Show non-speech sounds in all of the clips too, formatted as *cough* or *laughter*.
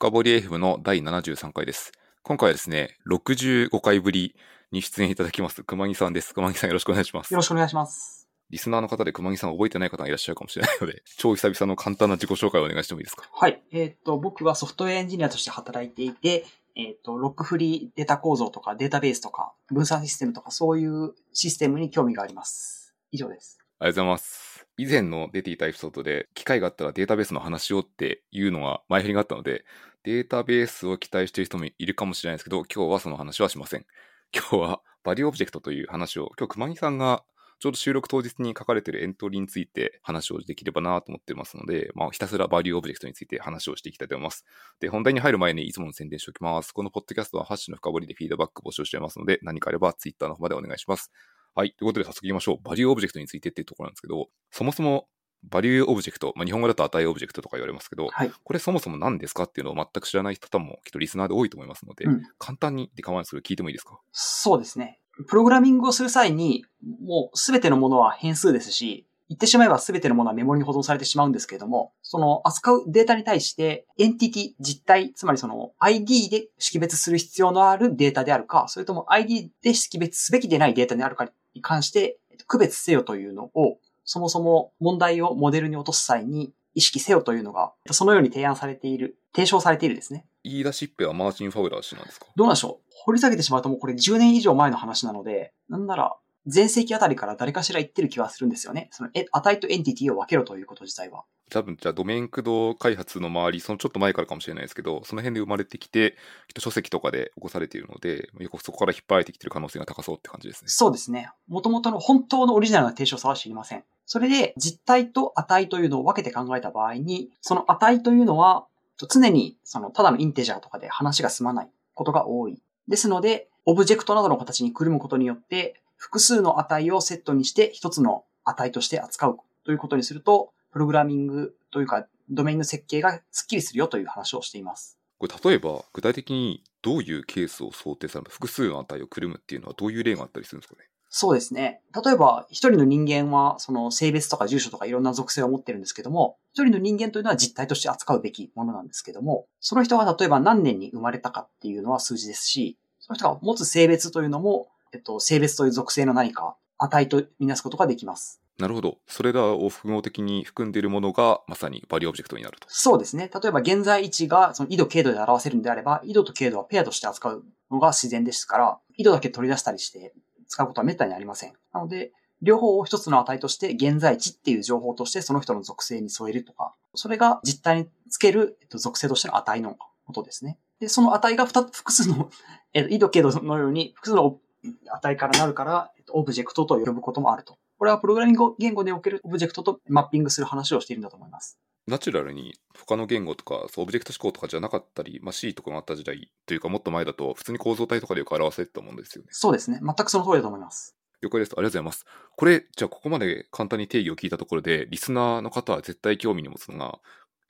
深掘り FM の第73回です。今回はですね、65回ぶりに出演いただきます、熊木さんです。熊木さんよろしくお願いしますよ。ろしくお願いします。リスナーの方で熊木さんを覚えてない方がいらっしゃるかもしれないので、*laughs* 超久々の簡単な自己紹介をお願いしてもいいですか？はい。えーっと、僕はソフトウェアエンジニアとして働いていて、えーっと、ロックフリーデータ構造とかデータベースとか分散システムとかそういうシステムに興味があります。以上です。ありがとうございます。以前の出ていたエピソードで、機会があったらデータベースの話をっていうのが前振りがあったので、データベースを期待している人もいるかもしれないですけど、今日はその話はしません。今日はバリューオブジェクトという話を、今日熊木さんがちょうど収録当日に書かれているエントリーについて話をできればなと思ってますので、まあ、ひたすらバリューオブジェクトについて話をしていきたいと思います。で、本題に入る前にいつもの宣伝しておきます。このポッドキャストはハッシュの深掘りでフィードバック募集していますので、何かあればツイッターの方までお願いします。はい。ということで早速行きましょう。バリューオブジェクトについてっていうところなんですけど、そもそもバリューオブジェクト、まあ、日本語だと値オブジェクトとか言われますけど、はい。これそもそも何ですかっていうのを全く知らない方もきっとリスナーで多いと思いますので、うん簡単にで構わないですけど聞いてもいいですか？そうですね。プログラミングをする際に、もうすべてのものは変数ですし、言ってしまえばすべてのものはメモリに保存されてしまうんですけれども、その扱うデータに対して、エンティティ、実体、つまりその ID で識別する必要のあるデータであるか、それとも ID で識別すべきでないデータであるかに関して、えっと区別せよというのを、そもそも問題をモデルに落とす際に意識せよというのが、そのように提案されている、提唱されているですね。言い出しっぺはマーチン・ファウラー氏なんですか？どうなんでしょう？掘り下げてしまうともうこれ10年以上前の話なので、なんなら、前世紀あたりから誰かしら言ってる気はするんですよね。その、え、値とエンティティを分けろということ自体は。多分じゃあドメイン駆動開発の周り、そのちょっと前からかもしれないですけど、その辺で生まれてきて、きっと書籍とかで起こされているので、よくそこから引っ張られてきている可能性が高そうって感じですね。そうですね。元々の本当のオリジナルな提唱さは知りません。それで、実体と値というのを分けて考えた場合に、その値というのは、常に、その、ただのインテジャーとかで話が進まないことが多い。ですので、オブジェクトなどの形にくるむことによって、複数の値をセットにして一つの値として扱うということにすると、プログラミングというか、ドメインの設計がスッキリするよという話をしています。これ例えば、具体的にどういうケースを想定される複数の値をくるむっていうのはどういう例があったりするんですかね？そうですね。例えば、一人の人間は、その性別とか住所とかいろんな属性を持ってるんですけども、一人の人間というのは実体として扱うべきものなんですけども、その人が例えば何年に生まれたかっていうのは数字ですし、その人が持つ性別というのも、えっと、性別という属性の何か、値とみなすことができます。なるほど。それらを複合的に含んでいるものが、まさにバリューオブジェクトになると。そうですね。例えば現在位置がその緯度経度で表せるんであれば、緯度と経度はペアとして扱うのが自然ですから、緯度だけ取り出したりして使うことは滅多にありません。なので、両方を一つの値として現在地っていう情報としてその人の属性に添えるとか、それが実体につける、えっと、属性としての値のことですね。で、その値が二つ、複数の、えっと、緯度経度のように複数の値からなるから、えっと、オブジェクトと呼ぶこともあると。これはプログラミング言語におけるオブジェクトとマッピングする話をしているんだと思います。ナチュラルに他の言語とか、オブジェクト思考とかじゃなかったり、まあ、C とかがあった時代というかもっと前だと、普通に構造体とかでよく表せてたもんですよね。そうですね。全くその通りだと思います。了解です。ありがとうございます。これ、じゃあここまで簡単に定義を聞いたところで、リスナーの方は絶対興味に持つのが、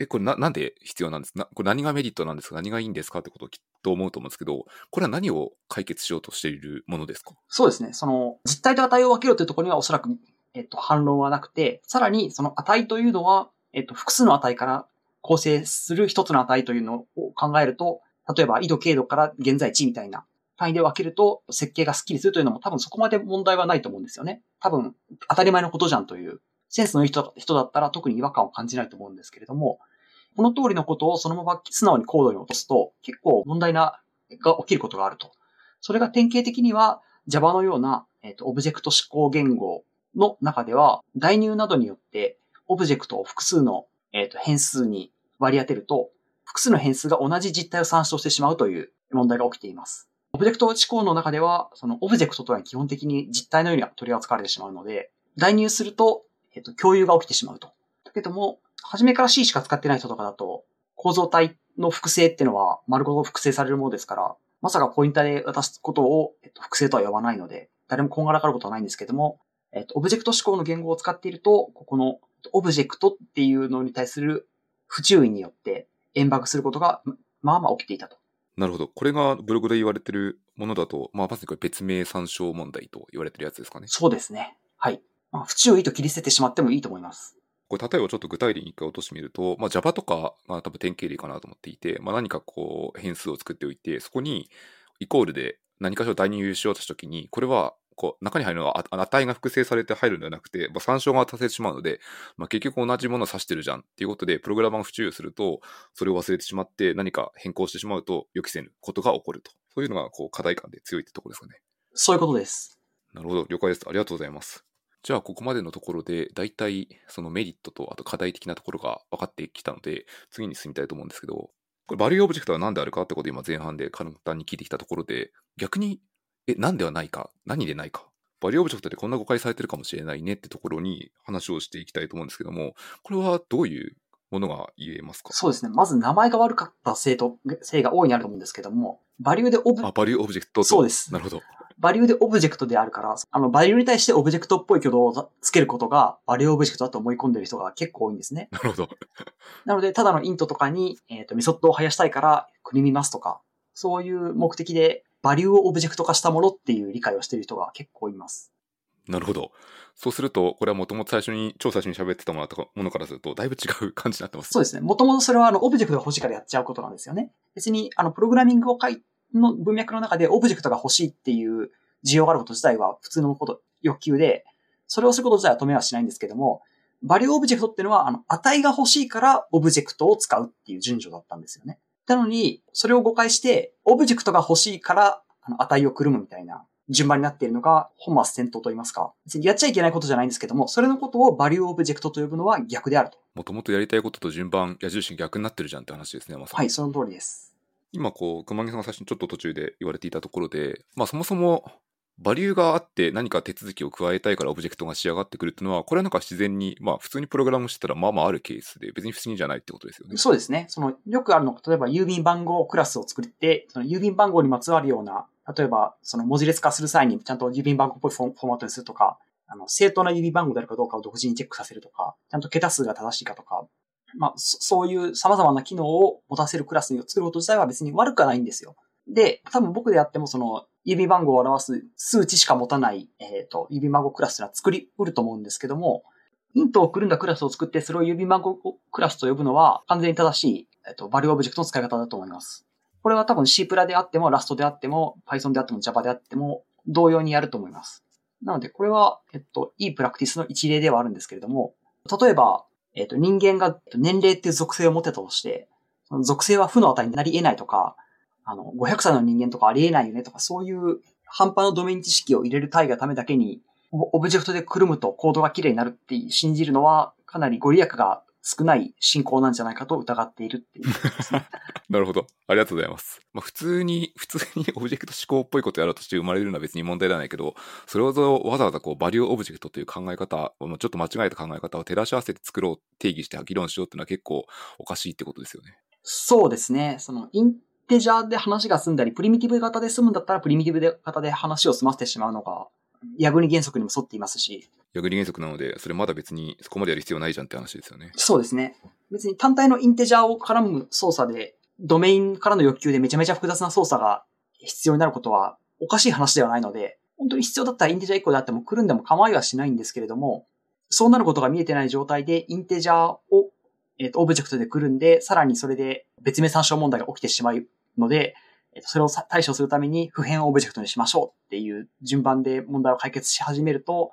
え、これな、なんで必要なんですか？これ何がメリットなんですか？何がいいんですか？ってことをきっと思うと思うんですけど、これは何を解決しようとしているものですか？そうですね。その、実体と値を分けろというところにはおそらく、えっと、反論はなくて、さらにその値というのは、えっと、複数の値から構成する一つの値というのを考えると、例えば、緯度経度から現在地みたいな単位で分けると、設計がスッキリするというのも多分そこまで問題はないと思うんですよね。多分、当たり前のことじゃんという、センスのいい人だったら特に違和感を感じないと思うんですけれども、この通りのことをそのまま素直にコードに落とすと、結構問題な、が起きることがあると。それが典型的には Java のような、えっとオブジェクト指向言語の中では、代入などによってオブジェクトを複数の、えっと変数に割り当てると、複数の変数が同じ実体を参照してしまうという問題が起きています。オブジェクト指向の中では、そのオブジェクトとは基本的に実体のように取り扱われてしまうので、代入すると、えっと、共有が起きてしまうと。だけども、初めから C しか使ってない人とかだと、構造体の複製っていうのは丸ごと複製されるものですから、まさかポインターで渡すことを、えっと、複製とは呼ばないので、誰もこんがらがることはないんですけども、えっと、オブジェクト指向の言語を使っていると、ここのオブジェクトっていうのに対する不注意によって円爆することが、まあまあ起きていたと。なるほど。これがブログで言われてるものだと、まあ、まさにこれ別名参照問題と言われてるやつですかね。そうですね。はい。まあ、不注意と切り捨ててしまってもいいと思います。これ例えばちょっと具体例に一回落としてみると、まあ、Java とか、まあ、多分典型例かなと思っていて、まあ、何かこう変数を作っておいて、そこにイコールで何かしら代入しようとしたときに、これはこう中に入るのは値が複製されて入るのではなくて、まあ、参照が足せてしまうので、まあ、結局同じものを指してるじゃんっていうことで、プログラマーが不注意すると、それを忘れてしまって何か変更してしまうと予期せぬことが起こると。そういうのがこう課題感で強いってところですかね。そういうことです。なるほど、了解です。ありがとうございます。じゃあ、ここまでのところで、大体、そのメリットと、あと課題的なところが分かってきたので、次に進みたいと思うんですけど、これ、バリューオブジェクトは何であるかってことを今前半で簡単に聞いてきたところで、逆に、え、何ではないか何でないかバリューオブジェクトでこんな誤解されてるかもしれないねってところに話をしていきたいと思うんですけども、これはどういうものが言えますか？そうですね。まず名前が悪かったせいと、せいが大いにあると思うんですけども、バリューでオブ、あ、バリューオブジェクトとそうですなるほど。バリューでオブジェクトであるから、あの、バリューに対してオブジェクトっぽい挙動をつけることが、バリューオブジェクトだと思い込んでる人が結構多いんですね。なるほど。なので、ただの int とかに、えっ、と、メソッドを生やしたいから、くるみますとか、そういう目的で、バリューをオブジェクト化したものっていう理解をしている人が結構います。なるほど。そうすると、これはもともと最初に、超最初に喋ってたものからすると、だいぶ違う感じになってます。そうですね。もともとそれは、あの、オブジェクトが欲しいからやっちゃうことなんですよね。別に、あの、プログラミングを書い、の文脈の中でオブジェクトが欲しいっていう需要があること自体は普通のこと、欲求で、それをすること自体は止めはしないんですけども、バリューオブジェクトっていうのは、あの、値が欲しいからオブジェクトを使うっていう順序だったんですよね。なのに、それを誤解して、オブジェクトが欲しいから、あの、値をくるむみたいな順番になっているのが本末転倒と言いますか。やっちゃいけないことじゃないんですけども、それのことをバリューオブジェクトと呼ぶのは逆であると。もともとやりたいことと順番、矢印が逆になってるじゃんって話ですね、まさに。はい、その通りです。今こう熊木さんが最初にちょっと途中で言われていたところで、まあ、そもそもバリューがあって何か手続きを加えたいからオブジェクトが仕上がってくるっていうのはこれはなんか自然にまあ普通にプログラムしてたらまあまああるケースで別に不思議じゃないってことですよね。そうですね。その、よくあるのが、例えば郵便番号クラスを作って、その郵便番号にまつわるような、例えば、その文字列化する際にちゃんと郵便番号っぽいフォフォーマットにするとか、あの、正当な郵便番号であるかどうかを独自にチェックさせるとか、ちゃんと桁数が正しいかとか、まあ、そそういう様々な機能を持たせるクラスを作ること自体は別に悪くはないんですよ。で、多分僕でやってもその、郵便番号を表す数値しか持たない、えっ、と、郵便番号クラスは作り得ると思うんですけども、 int をくるんだクラスを作って、それを郵便番号クラスと呼ぶのは、完全に正しい、えっと、バリューオブジェクトの使い方だと思います。これは多分 C プラであっても、 Rust であっても、Python であっても、Java であっても、同様にやると思います。なので、これは、えっと、いいプラクティスの一例ではあるんですけれども、例えば、えっと、人間が年齢っていう属性を持ってたとして、その属性は負の値になり得ないとか、あの、500歳の人間とかあり得ないよねとか、そういう半端のドメイン知識を入れる単位がためだけに、オブジェクトでくるむとコードが綺麗になるって信じるのは、かなりご利益が少ない信仰なんじゃないかと疑っているっていうことですね。*laughs* なるほど。ありがとうございます。まあ普通に、*laughs* 普通にオブジェクト思考っぽいことやろうとして生まれるのは別に問題ではないけど、それをわざわざこうバリューオブジェクトという考え方、もうちょっと間違えた考え方を照らし合わせて作ろう、定義して議論しようっていうのは結構おかしいってことですよね。そうですね。その、インテジャーで話が済んだり、プリミティブ型で済むんだったら、プリミティブ型で話を済ませてしまうのが、 YAGNI 原則にも沿っていますし、 YAGNI 原則なので、それまだ別にそこまでやる必要ないじゃんって話ですよね。そうですね。別に単体のインテジャーを絡む操作で、ドメインからの要求でめちゃめちゃ複雑な操作が必要になることはおかしい話ではないので、本当に必要だったらインテジャー1個であってもくるんでも構いはしないんですけれども、そうなることが見えてない状態でインテジャーを、えーとオブジェクトでくるんで、さらにそれで別名参照問題が起きてしまうので、えーとそれを対処するために不変オブジェクトにしましょうっていう順番で問題を解決し始めると、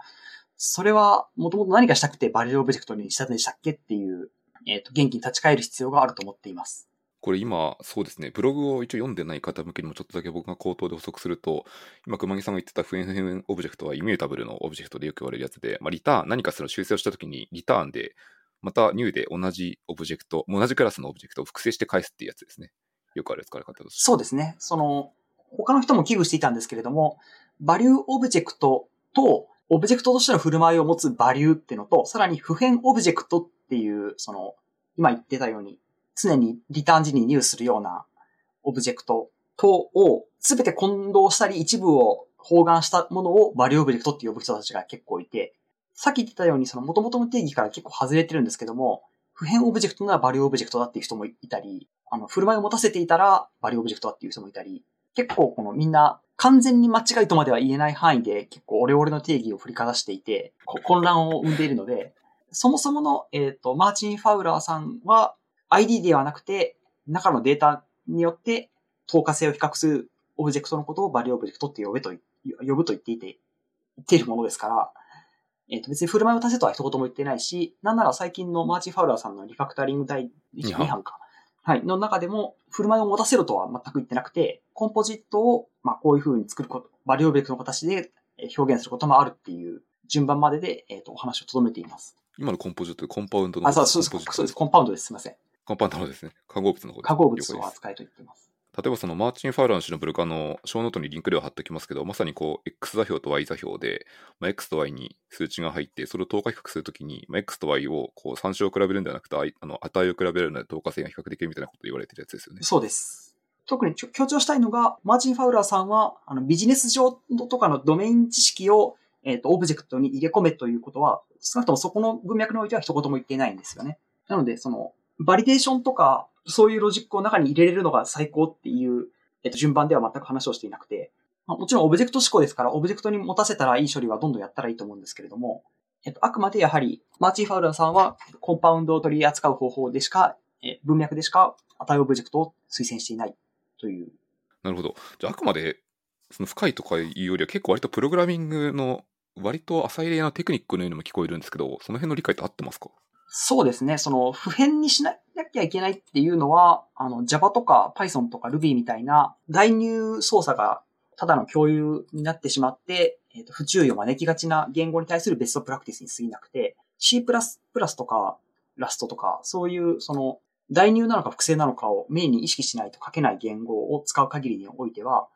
それはもともと何がしたくてバリューオブジェクトにしたんでしたっけっていう、えっ、と、原義に立ち返る必要があると思っています。これ今、そうですね、ブログを一応読んでない方向けにもちょっとだけ僕が口頭で補足すると、今、熊木さんが言ってた不変オブジェクトはイミュータブルのオブジェクトでよく言われるやつで、まあ、リターン、何かその修正をしたときにリターンで、また new で同じオブジェクト、同じクラスのオブジェクトを複製して返すっていうやつですね。よくある使い方として。そうですね。その、他の人も危惧していたんですけれども、バリューオブジェクトと、オブジェクトとしての振る舞いを持つバリューっていうのと、さらに不変オブジェクトっていう、その、今言ってたように、常にリターン時に入するようなオブジェクトとを、すべて混同したり一部を包含したものをバリューオブジェクトって呼ぶ人たちが結構いて、さっき言ってたように、その元々の定義から結構外れてるんですけども、不変オブジェクトならバリューオブジェクトだっていう人もいたり、あの、振る舞いを持たせていたらバリューオブジェクトだっていう人もいたり、結構このみんな完全に間違いとまでは言えない範囲で結構オレオレの定義を振りかざしていて、混乱を生んでいるので、そもそもの、えっ、と、マーチン・ファウラーさんは ID ではなくて、中のデータによって等価性を比較するオブジェクトのことをバリューオブジェクトって呼べと、呼ぶと言っていて、言っているものですから、えっ、と別に振る舞いを足せとは一言も言ってないし、なんなら最近のマーチン・ファウラーさんのリファクタリング第2版か。はい。の中でも、振る舞いを持たせろとは全く言ってなくて、コンポジットを、まあ、こういう風に作ること、バリューオブジェクトの形で表現することもあるっていう順番までで、えっ、と、お話をとどめています。今のコンポジットでコンパウンドのあ、そうです。そうです。コンパウンドです。すいません。コンパウンですね。化合物の方です化合物を扱いと言っています。例えばそのマーチン・ファウラーの氏のブルカの小ノートにリンクでは貼っておきますけど、まさにこう X 座標と Y 座標で、まあ、X と Y に数値が入って、それを等価比較するときに、まあ、X と Y をこう参照を比べるんではなくて、あの値を比べるので等価性が比較できるみたいなことを言われてるやつですよね。そうです。特に強調したいのが、マーチン・ファウラーさんは、あの、ビジネス上とかのドメイン知識を、えっ、と、オブジェクトに入れ込めということは、少なくともそこの文脈においては一言も言っていないんですよね。なので、その、バリデーションとか、そういうロジックを中に入れれるのが最高っていう、えっ、と、順番では全く話をしていなくて、まあもちろんオブジェクト指向ですから、オブジェクトに持たせたらいい処理はどんどんやったらいいと思うんですけれども、えっと、あくまでやはり、マーチン・ファウラーさんは、コンパウンドを取り扱う方法でしか、え文脈でしか値オブジェクトを推薦していないという。なるほど。じゃあ、あくまでその深いとかいうよりは結構割とプログラミングの割と浅い例なテクニックのようにも聞こえるんですけど、その辺の理解って合ってますか？そうですね。その、普遍にしなきゃいけないっていうのは、あの、Java とか Python とか Ruby みたいな代入操作がただの共有になってしまって、えっ、と、不注意を招きがちな言語に対するベストプラクティスに過ぎなくて、C++ とか Rust とか、そういう、その、代入なのか複製なのかをメインに意識しないと書けない言語を使う限りにおいては、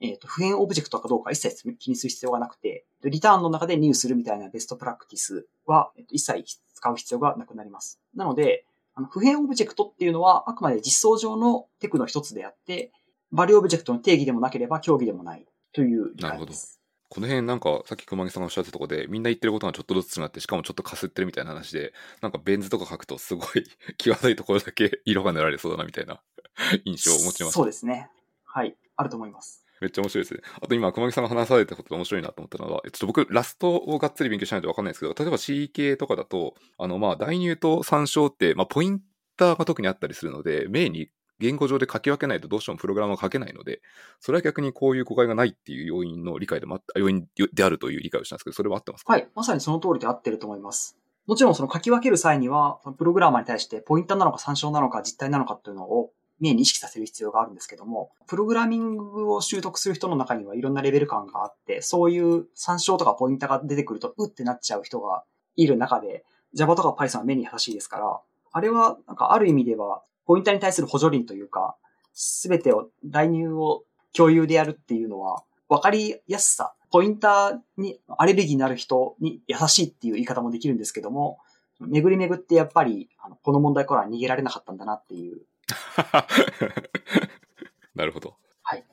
えっ、と、不変オブジェクトかどうか一切気にする必要がなくて、リターンの中で入するみたいなベストプラクティスは、えっと一切使う必要がなくなります。なので、あの不変オブジェクトっていうのはあくまで実装上のテクの一つであって、バリューオブジェクトの定義でもなければ狭義でもないという理解です。この辺なんかさっき熊木さんがおっしゃってたところでみんな言ってることがちょっとずつ違ってしかもちょっとかすってるみたいな話でなんかベン図とか書くとすごい *laughs* 際どいところだけ色が塗られそうだなみたいな *laughs* 印象を持ちましたそうですね。はい。あると思います。めっちゃ面白いですね。あと今、熊木さんが話されたことで面白いなと思ったのは、ちょっと僕、ラストをがっつり勉強しないとわかんないですけど、例えば C 系とかだと、あの、まあ、代入と参照って、まあ、ポインターが特にあったりするので、メインに言語上で書き分けないとどうしてもプログラムは書けないので、それは逆にこういう誤解がないっていう要因の理解でもあった要因であるという理解をしたんですけど、それは合ってますか？はい。まさにその通りで合ってると思います。もちろんその書き分ける際には、プログラマーに対してポインターなのか参照なのか実体なのかっていうのをメインに意識させる必要があるんですけども、プログラミングを習得する人の中にはいろんなレベル感があって、そういう参照とかポインターが出てくると、うってなっちゃう人がいる中で、Java とか Python は目に優しいですから、あれはなんかある意味では、ポインターに対する補助輪というか、すべてを、代入を共有でやるっていうのは、わかりやすさ、ポインターにアレルギーになる人に優しいっていう言い方もできるんですけども、巡り巡ってやっぱり、あのこの問題からは逃げられなかったんだなっていう。*laughs* なるほど。はい。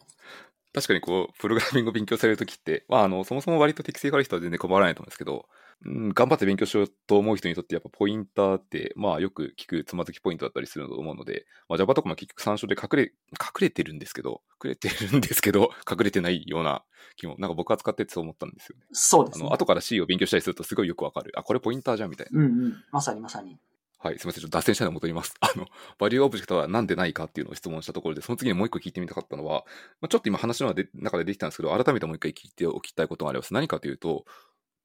確かにこう、プログラミングを勉強されるときって、まあ、あの、そもそも割と適性がある人は全然困らないと思うんですけど、うん、頑張って勉強しようと思う人にとってやっぱポインターって、まあよく聞くつまずきポイントだったりすると思うので、まあ Java とかも結局参照で隠れ、隠れてるんですけど、隠れてるんですけど、*laughs* 隠れてないような気も、なんか僕は使っててそう思ったんですよね。そうですねあの、。後から C を勉強したりするとすごいよくわかる。あ、これポインターじゃんみたいな。うんうん。まさにまさに。はい、すみません。ちょっと脱線したので戻ります。*laughs* あの、バリューオブジェクトはなんでないかっていうのを質問したところで、その次にもう一個聞いてみたかったのは、まあ、ちょっと今話の中でできたんですけど、改めてもう一回聞いておきたいことがあります。何かというと、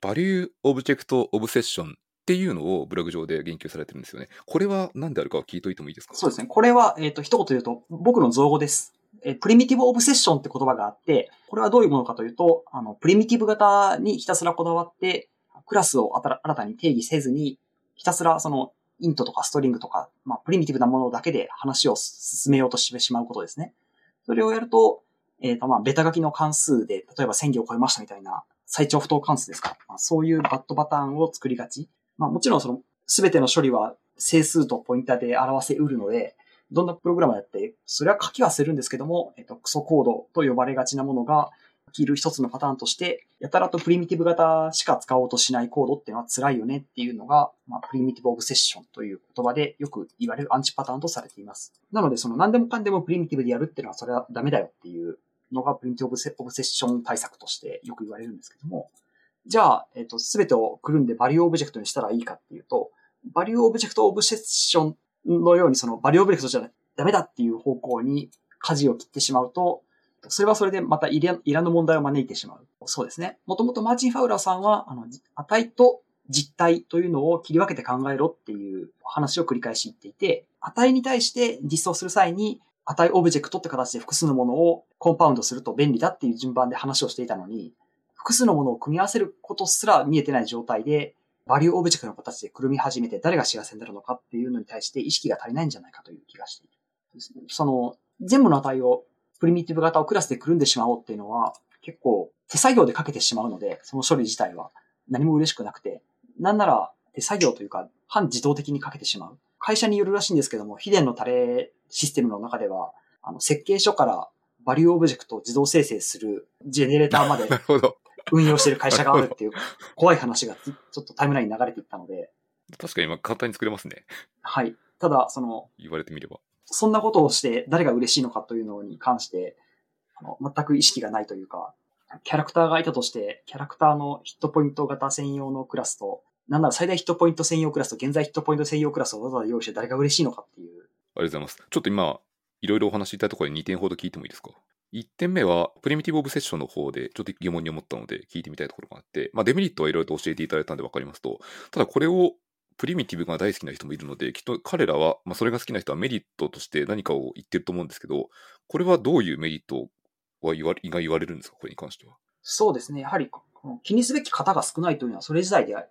バリューオブジェクトオブセッションっていうのをブログ上で言及されてるんですよね。これは何であるかを聞いといてもいいですか？そうですね。これは、えっ、と、一言言うと、僕の造語です。えプリミティブオブセッションって言葉があって、これはどういうものかというと、あの、プリミティブ型にひたすらこだわって、クラスを新たに定義せずに、ひたすらその、イントとかストリングとか、まあ、プリミティブなものだけで話を進めようとしてしまうことですね。それをやると、えっ、と、まあ、ベタ書きの関数で、例えば1000行を超えましたみたいな、最長不等関数ですか。まあ、そういうバッドパターンを作りがち。まあ、もちろんその、すべての処理は整数とポインターで表せうるので、どんなプログラムだって、それは書きはするんですけども、えっと、クソコードと呼ばれがちなものが、起きる一つのパターンとして、やたらとプリミティブ型しか使おうとしないコードっていうのは辛いよねっていうのが、まあ、プリミティブオブセッションという言葉でよく言われるアンチパターンとされています。なので、その何でもかんでもプリミティブでやるっていうのはそれはダメだよっていうのがプリミティブオブセッション対策としてよく言われるんですけども、じゃあ、えっ、と、すべてをくるんでバリューオブジェクトにしたらいいかっていうと、バリューオブジェクトオブセッションのようにそのバリューオブジェクトじゃダメだっていう方向に舵を切ってしまうと、それはそれでまたいらいらぬ問題を招いてしまう。そうですね。もともとマーチン・ファウラーさんは、あの、値と実体というのを切り分けて考えろっていう話を繰り返し言っていて、値に対して実装する際に、値オブジェクトって形で複数のものをコンパウンドすると便利だっていう順番で話をしていたのに、複数のものを組み合わせることすら見えてない状態で、バリューオブジェクトの形でくるみ始めて誰が幸せになるのかっていうのに対して意識が足りないんじゃないかという気がしている。その、全部の値をプリミティブ型をクラスでくるんでしまおうっていうのは結構手作業で書けてしまうので、その処理自体は何も嬉しくなくて、なんなら手作業というか半自動的に書けてしまう。会社によるらしいんですけども、秘伝のタレシステムの中では、あの、設計書からバリューオブジェクトを自動生成するジェネレーターまで *laughs* 運用している会社があるっていう怖い話がちょっとタイムラインに流れていったので。確かに今簡単に作れますね。はい。ただ、その、言われてみれば。そんなことをして誰が嬉しいのかというのに関して、あの全く意識がないというか、キャラクターがいたとして、キャラクターのヒットポイント型専用のクラスと、なんなら最大ヒットポイント専用クラスと現在ヒットポイント専用クラスをわざわざ用意して誰が嬉しいのかっていう。ありがとうございます。ちょっと今、いろいろお話しいたいところで2点ほど聞いてもいいですか？1点目は、プリミティブオブセッションの方でちょっと疑問に思ったので聞いてみたいところがあって、まあデメリットはいろいろと教えていただいたんで分かりますと、ただこれをプリミティブが大好きな人もいるので、きっと彼らは、まあそれが好きな人はメリットとして何かを言ってると思うんですけど、これはどういうメリットは言わが言われるんですか？これに関しては。そうですね。やはり、気にすべき方が少ないというのは、それ自体でが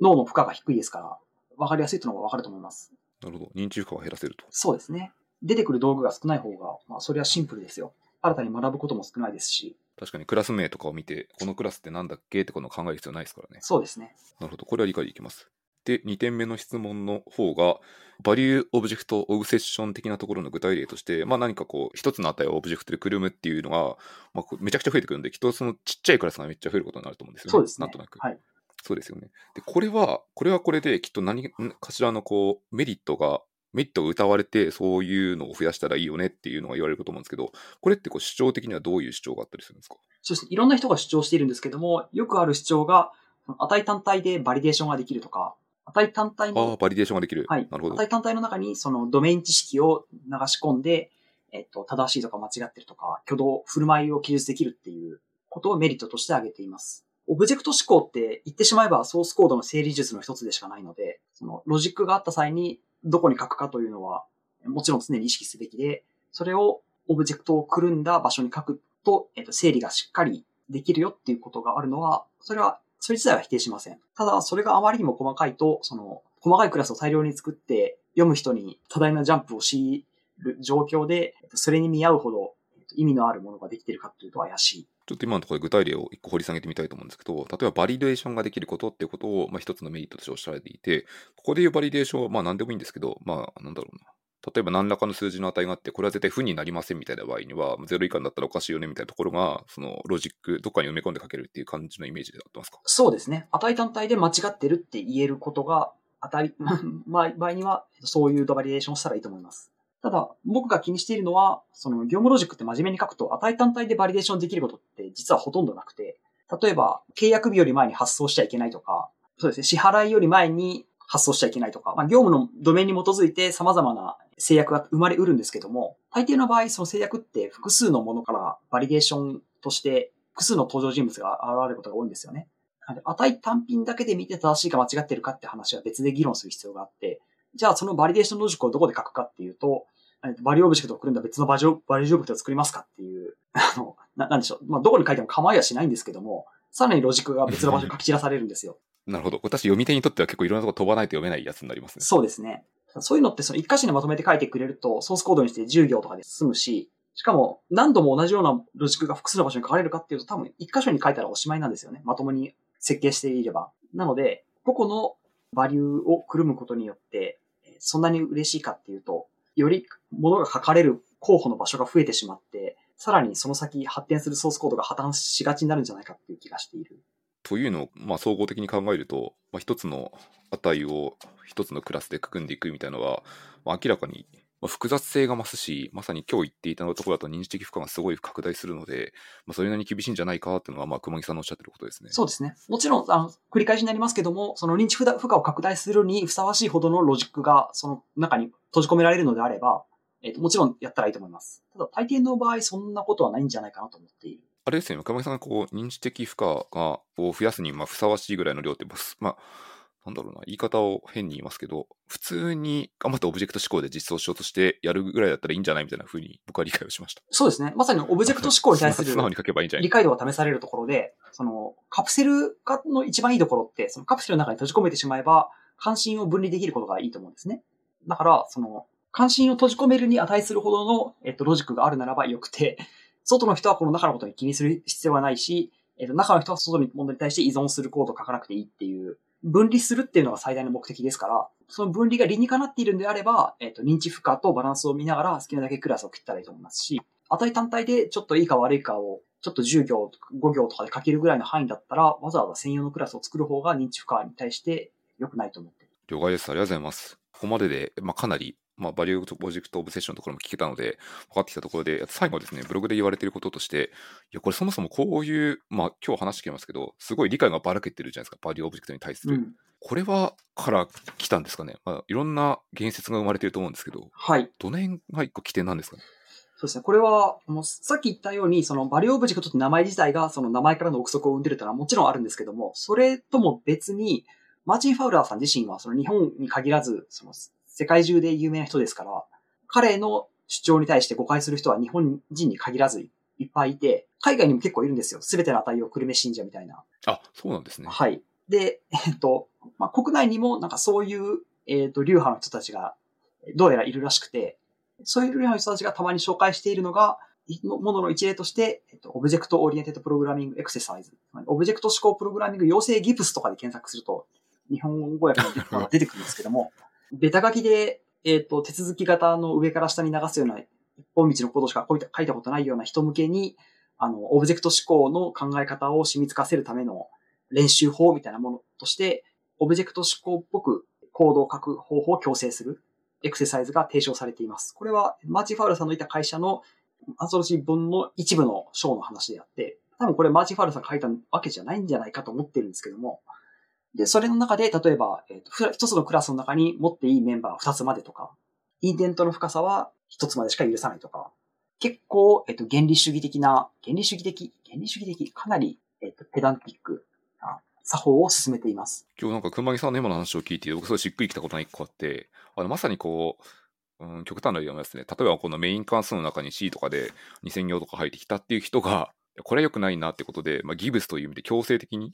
脳の負荷が低いですから、分かりやすいというのが分かると思います。なるほど。認知負荷を減らせると。そうですね。出てくる道具が少ない方が、まあ、それはシンプルですよ。新たに学ぶことも少ないですし。確かにクラス名とかを見て、このクラスってなんだっけ？ってことを考える必要ないですからね。そうですね。なるほど。これは理解できます。で、2点目の質問の方が、 Value Object Obsession 的なところの具体例として、まあ何かこう、一つの値をオブジェクトでくるむっていうのが、まあ、めちゃくちゃ増えてくるんで、きっとそのちっちゃいクラスがめっちゃ増えることになると思うんですよね。そうですね。なんとなく。はい。そうですよね。で、これは、これはこれできっと何かしらのこう、メリットがメリットが歌われて、そういうのを増やしたらいいよねっていうのが言われると思うんですけど、これってこう主張的にはどういう主張があったりするんですか？そうですね。いろんな人が主張しているんですけども、よくある主張が、値単体でバリデーションができるとか、値単体の、ああ、バリデーションができる。はい。なるほど。値単体の中にそのドメイン知識を流し込んで、えっと、正しいとか間違ってるとか、挙動、振る舞いを記述できるっていうことをメリットとして挙げています。オブジェクト指向って言ってしまえばソースコードの整理術の一つでしかないので、そのロジックがあった際にどこに書くかというのはもちろん常に意識すべきで、それをオブジェクトをくるんだ場所に書くと、えっ、と、整理がしっかりできるよっていうことがあるのは、それは、それ自体は否定しません。ただ、それがあまりにも細かいと、その、細かいクラスを大量に作って、読む人に多大なジャンプを強いる状況で、それに見合うほど意味のあるものができているかというと怪しい。ちょっと今のところで具体例を一個掘り下げてみたいと思うんですけど、例えばバリデーションができることっていうことを、まあ、一つのメリットとしておっしゃられていて、ここでいうバリデーションはまあ何でもいいんですけど、まあなんだろうな。例えば何らかの数字の値があって、これは絶対負になりませんみたいな場合には、0以下になったらおかしいよねみたいなところが、そのロジック、どっかに埋め込んで書けるっていう感じのイメージで合ってますか？そうですね。値単体で間違ってるって言えることが、当たり、*laughs* まあ、場合には、そういうバリデーションをしたらいいと思います。ただ、僕が気にしているのは、その業務ロジックって真面目に書くと、値単体でバリデーションできることって実はほとんどなくて、例えば、契約日より前に発送しちゃいけないとか、そうですね、支払いより前に発送しちゃいけないとか、まあ、業務のドメインに基づいて様々な制約が生まれうるんですけども、大抵の場合、その制約って複数のものからバリデーションとして複数の登場人物が現れることが多いんですよね。値単品だけで見て正しいか間違ってるかって話は別で議論する必要があって、じゃあそのバリデーションロジックをどこで書くかっていうと、 Value Object をくるんだ別の Value Object を作りますかっていう、あの、ななんでしょう。まあ、どこに書いても構いはしないんですけども、さらにロジックが別の場所に書き散らされるんですよ。なるほど。私、読み手にとっては結構いろんなとこ飛ばないと読めないやつになりますね。そうですね。そういうのってその一箇所にまとめて書いてくれると、ソースコードにして10行とかで済むし、しかも何度も同じようなロジックが複数の場所に書かれるかっていうと多分一箇所に書いたらおしまいなんですよね。まともに設計していれば。なので、個々のバリューをくるむことによって、そんなに嬉しいかっていうと、より物が書かれる候補の場所が増えてしまって、さらにその先発展するソースコードが破綻しがちになるんじゃないかっていう気がしている。というのを、まあ、総合的に考えると、まあ、一つの値を一つのクラスで組んでいくみたいなのは、まあ、明らかに、複雑性が増すし、まさに今日言っていたところだと認知的負荷がすごい拡大するので、まあ、それなりに厳しいんじゃないかっていうのが、まあ、熊木さんのおっしゃってることですね。そうですね。もちろん、あの、繰り返しになりますけども、その認知負荷を拡大するにふさわしいほどのロジックが、その中に閉じ込められるのであれば、えっ、と、もちろんやったらいいと思います。ただ、大抵の場合、そんなことはないんじゃないかなと思っている。あれですね、熊木さんがこう認知的負荷がを増やすにまあふさわしいぐらいの量って、まあ、なんだろうな、言い方を変に言いますけど、普通に頑張ってオブジェクト指向で実装しようとしてやるぐらいだったらいいんじゃないみたいな風に僕は理解をしました。そうですね。まさにオブジェクト指向に対する *laughs* 理解度が試されるところで、そのカプセル化の一番いいところって、そのカプセルの中に閉じ込めてしまえば、関心を分離できることがいいと思うんですね。だから、その、関心を閉じ込めるに値するほどの、えっと、ロジックがあるならばよくて、外の人はこの中のことに気にする必要はないし、えっと、中の人は外のものに対して依存するコードを書かなくていいっていう、分離するっていうのが最大の目的ですから、その分離が理にかなっているんであれば、えっと、認知負荷とバランスを見ながら好きなだけクラスを切ったらいいと思いますし、値単体でちょっといいか悪いかを、ちょっと10行、5行とかで書けるぐらいの範囲だったら、わざわざ専用のクラスを作る方が認知負荷に対して良くないと思って。了解です。ありがとうございます。ここまでで、まあ、かなり、まあ、バリュープロジェクトオブセッションのところも聞けたので、分かってきたところで、最後ですね、ブログで言われていることとして、いや、これそもそもこういう、まあ、今日話してきますけど、すごい理解がばらけてるじゃないですか、 Value Object に対する。うん。これは、から来たんですかね。まあ、いろんな言説が生まれていると思うんですけど、はい。どの辺が一個起点なんですかね？そうですね。これは、もうさっき言ったように、その Value Object って名前自体がその名前からの憶測を生んでるというのはもちろんあるんですけども、それとも別に、マーチン・ファウラーさん自身はその日本に限らず、その世界中で有名な人ですから、彼の主張に対して誤解する人は日本人に限らずいっぱいいて、海外にも結構いるんですよ。すべての値をくるめ信者みたいな。あ、そうなんですね。はい。で、えっと、まあ、国内にもなんかそういう、えっと、流派の人たちが、どうやらいるらしくて、そういう流派の人たちがたまに紹介しているのが、のものの一例として、えっと、 Object Oriented Programming Exercise。オブジェクト指向プログラミング養成ギプスとかで検索すると、日本語訳のものが出てくるんですけども、ベタ書きで、えっと、手続き型の上から下に流すような一本道のコードしか書いたことないような人向けに、あの、オブジェクト指向の考え方を染みつかせるための練習法みたいなものとして、オブジェクト指向っぽくコードを書く方法を強制するエクササイズが提唱されています。これはマーチン・ファウラーさんのいた会社のアンソロジー本の一部の章の話であって、多分これマーチン・ファウラーさんが書いたわけじゃないんじゃないかと思ってるんですけども、で、それの中で、例えば、えーと一つのクラスの中に持っていいメンバーは二つまでとか、インデントの深さは一つまでしか許さないとか、結構、えっと、原理主義的な、原理主義的、原理主義的、かなり、えっと、ペダンティックな作法を進めています。今日なんか熊木さんの今の話を聞いて、僕すごいしっくりきたことが一個あって、あのまさにこう、うん、極端な例を言いますね。例えばこのメイン関数の中に C とかで2000行とか入ってきたっていう人が、これは良くないなってことで、まあ、ギブスという意味で強制的に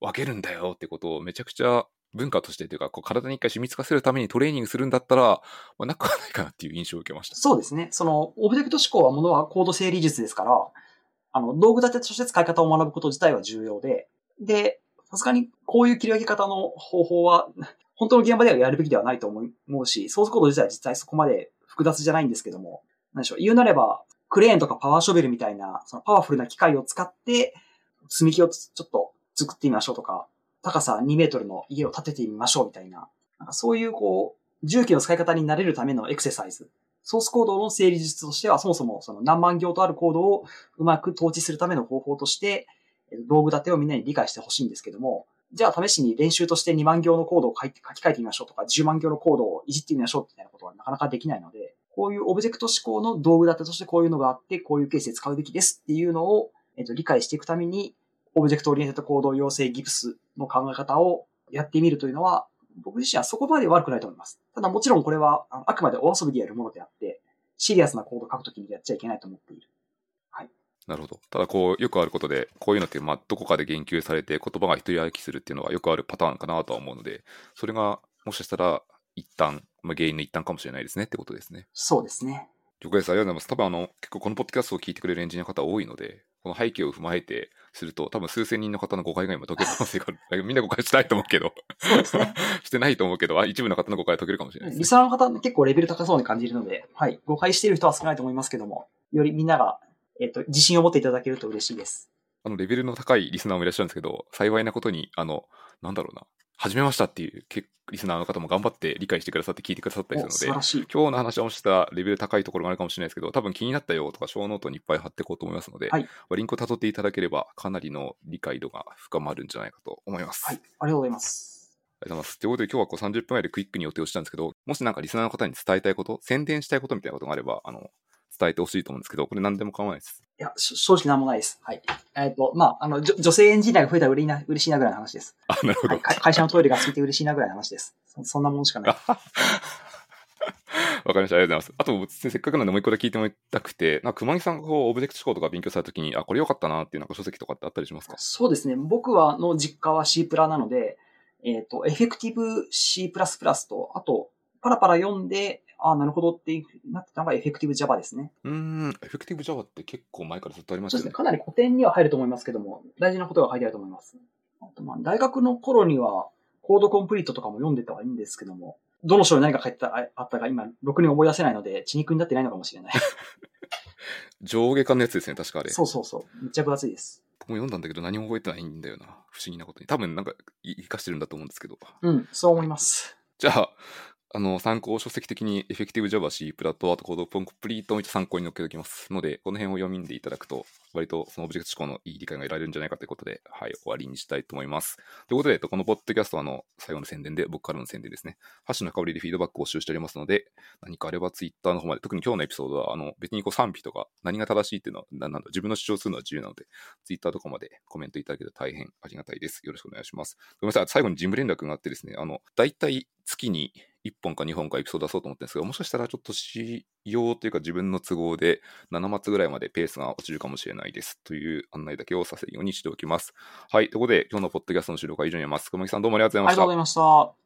分けるんだよってことをめちゃくちゃ文化としてというか、こう体に一回染みつかせるためにトレーニングするんだったら、まあ、なくはないかなっていう印象を受けました。そうですね。その、オブジェクト思考はものはコード整理術ですから、あの、道具立てとして使い方を学ぶこと自体は重要で、で、さすがにこういう切り分け方の方法は、*laughs* 本当の現場ではやるべきではないと思うし、ソースコード自体は実際そこまで複雑じゃないんですけども、何でしょう、言うなれば、クレーンとかパワーショベルみたいな、そのパワフルな機械を使って、積み木をちょっと作ってみましょうとか、高さ2メートルの家を建ててみましょうみたいな、なんかそういうこう、重機の使い方になれるためのエクササイズ。ソースコードの整理術としては、そもそもその何万行とあるコードをうまく統治するための方法として、道具立てをみんなに理解してほしいんですけども、じゃあ試しに練習として2万行のコードを書いて書き換えてみましょうとか、10万行のコードをいじってみましょうみたいなことはなかなかできないので、こういうオブジェクト思考の道具立てとしてこういうのがあって、こういうケースで使うべきですっていうのを、えっと理解していくために、 Object Oriented Code 養成ギプスの考え方をやってみるというのは、僕自身はそこまで悪くないと思います。ただもちろんこれはあくまでお遊びでやるものであって、シリアスなコードを書くときにやっちゃいけないと思っている。なるほど。ただこう、よくあることで、こういうのって、まあ、どこかで言及されて、言葉が一人歩きするっていうのはよくあるパターンかなとは思うので、それが、もしかしたら、一旦、まあ、原因の一端かもしれないですねってことですね。そうですね。了解です。ありがとうございます。多分あの、結構このポッドキャストを聞いてくれるエンジニアの方多いので、この背景を踏まえてすると、多分数千人の方の誤解が今解ける可能性がある。*laughs* みんな誤解してないと思うけど、そうですね。*laughs* してないと思うけど、あ一部の方の誤解は解けるかもしれないです、ね。リスナーの方結構レベル高そうに感じるので、はい。誤解している人は少ないと思いますけども、よりみんなが、えっ、と、自信を持っていただけると嬉しいです。あの、レベルの高いリスナーもいらっしゃるんですけど、幸いなことに、あの、なんだろうな。始めましたっていう結リスナーの方も頑張って理解してくださって聞いてくださったりするので。今日の話はもしかしたらレベル高いところがあるかもしれないですけど、多分気になったよとか、ショーノートにいっぱい貼っていこうと思いますので、はいリンクを辿っていただければ、かなりの理解度が深まるんじゃないかと思います。はい。ありがとうございます。ありがとうございます。ということで、今日はこう30分ぐらいでクイックに予定をしたんですけど、もしなんかリスナーの方に伝えたいこと、宣伝したいことみたいなことがあれば、あの、伝えてほしいと思うんですけど、これ何でも構わないです。いや、し正直なんもないです。はい。えっ、と、まあ、あの、女性エンジニアが増えたら嬉しいな、嬉しいなぐらいの話です。あ、なるほど。はい。か会社のトイレが空いて嬉しいなぐらいの話です。そそんなものしかない。*laughs* わかりました。ありがとうございます。あと、せっかくなんでもう一個だけ聞いてもらいたくて、なんか熊木さんがこう、オブジェクト指向とか勉強されたときに、あ、これ良かったなっていうなんか書籍とかってあったりしますか？そうですね。僕は、の実家は C++ なので、えっ、と、 Effective C++ と、あと、パラパラ読んで、ああ、なるほどってなってたのがエフェクティブ Java ですね。うーん、 Effective Java って結構前からずっとありましそうですね。かなり古典には入ると思いますけども、大事なことが書いてあると思います。あと、まあ、大学の頃には、コードコンプリートとかも読んでたはいいんですけども、どの章に何が書いてたああったか今、ろくに思い出せないので、血肉になってないのかもしれない。*laughs* 上下巻のやつですね、確かあれ。そうそうそう。めっちゃ分厚いです。僕も読んだんだけど何も覚えてないんだよな。不思議なことに。多分なんかい生かしてるんだと思うんですけど。うん、そう思います。じゃあ、あの、参考書籍的にエフェクティブ Java C プラと、あとコードコンプリートを参考に載っけておきますので、この辺を読みんでいただくと、割とそのオブジェクト思考のいい理解が得られるんじゃないかということで、はい、終わりにしたいと思います。ということで、えっとこのポッドキャストはあの、最後の宣伝で、僕からの宣伝ですね。ハッシュの深掘りでフィードバックを募集しておりますので、何かあればツイッターの方まで、特に今日のエピソードは、あの、別にこう賛否とか、何が正しいっていうのは、ななんだ、自分の主張するのは自由なので、ツイッターとかまでコメントいただけると大変ありがたいです。よろしくお願いします。ごめんなさい、最後に事務連絡があってですね、あの、大体月に1本か2本かエピソード出そうと思ってるんですけど、もしかしたらちょっと仕様というか自分の都合で7末ぐらいまでペースが落ちるかもしれないですという案内だけをさせるようにしておきます。はい、ということで今日のポッドキャストの収録は以上になります。熊木さんどうもありがとうございましたありがとうございました。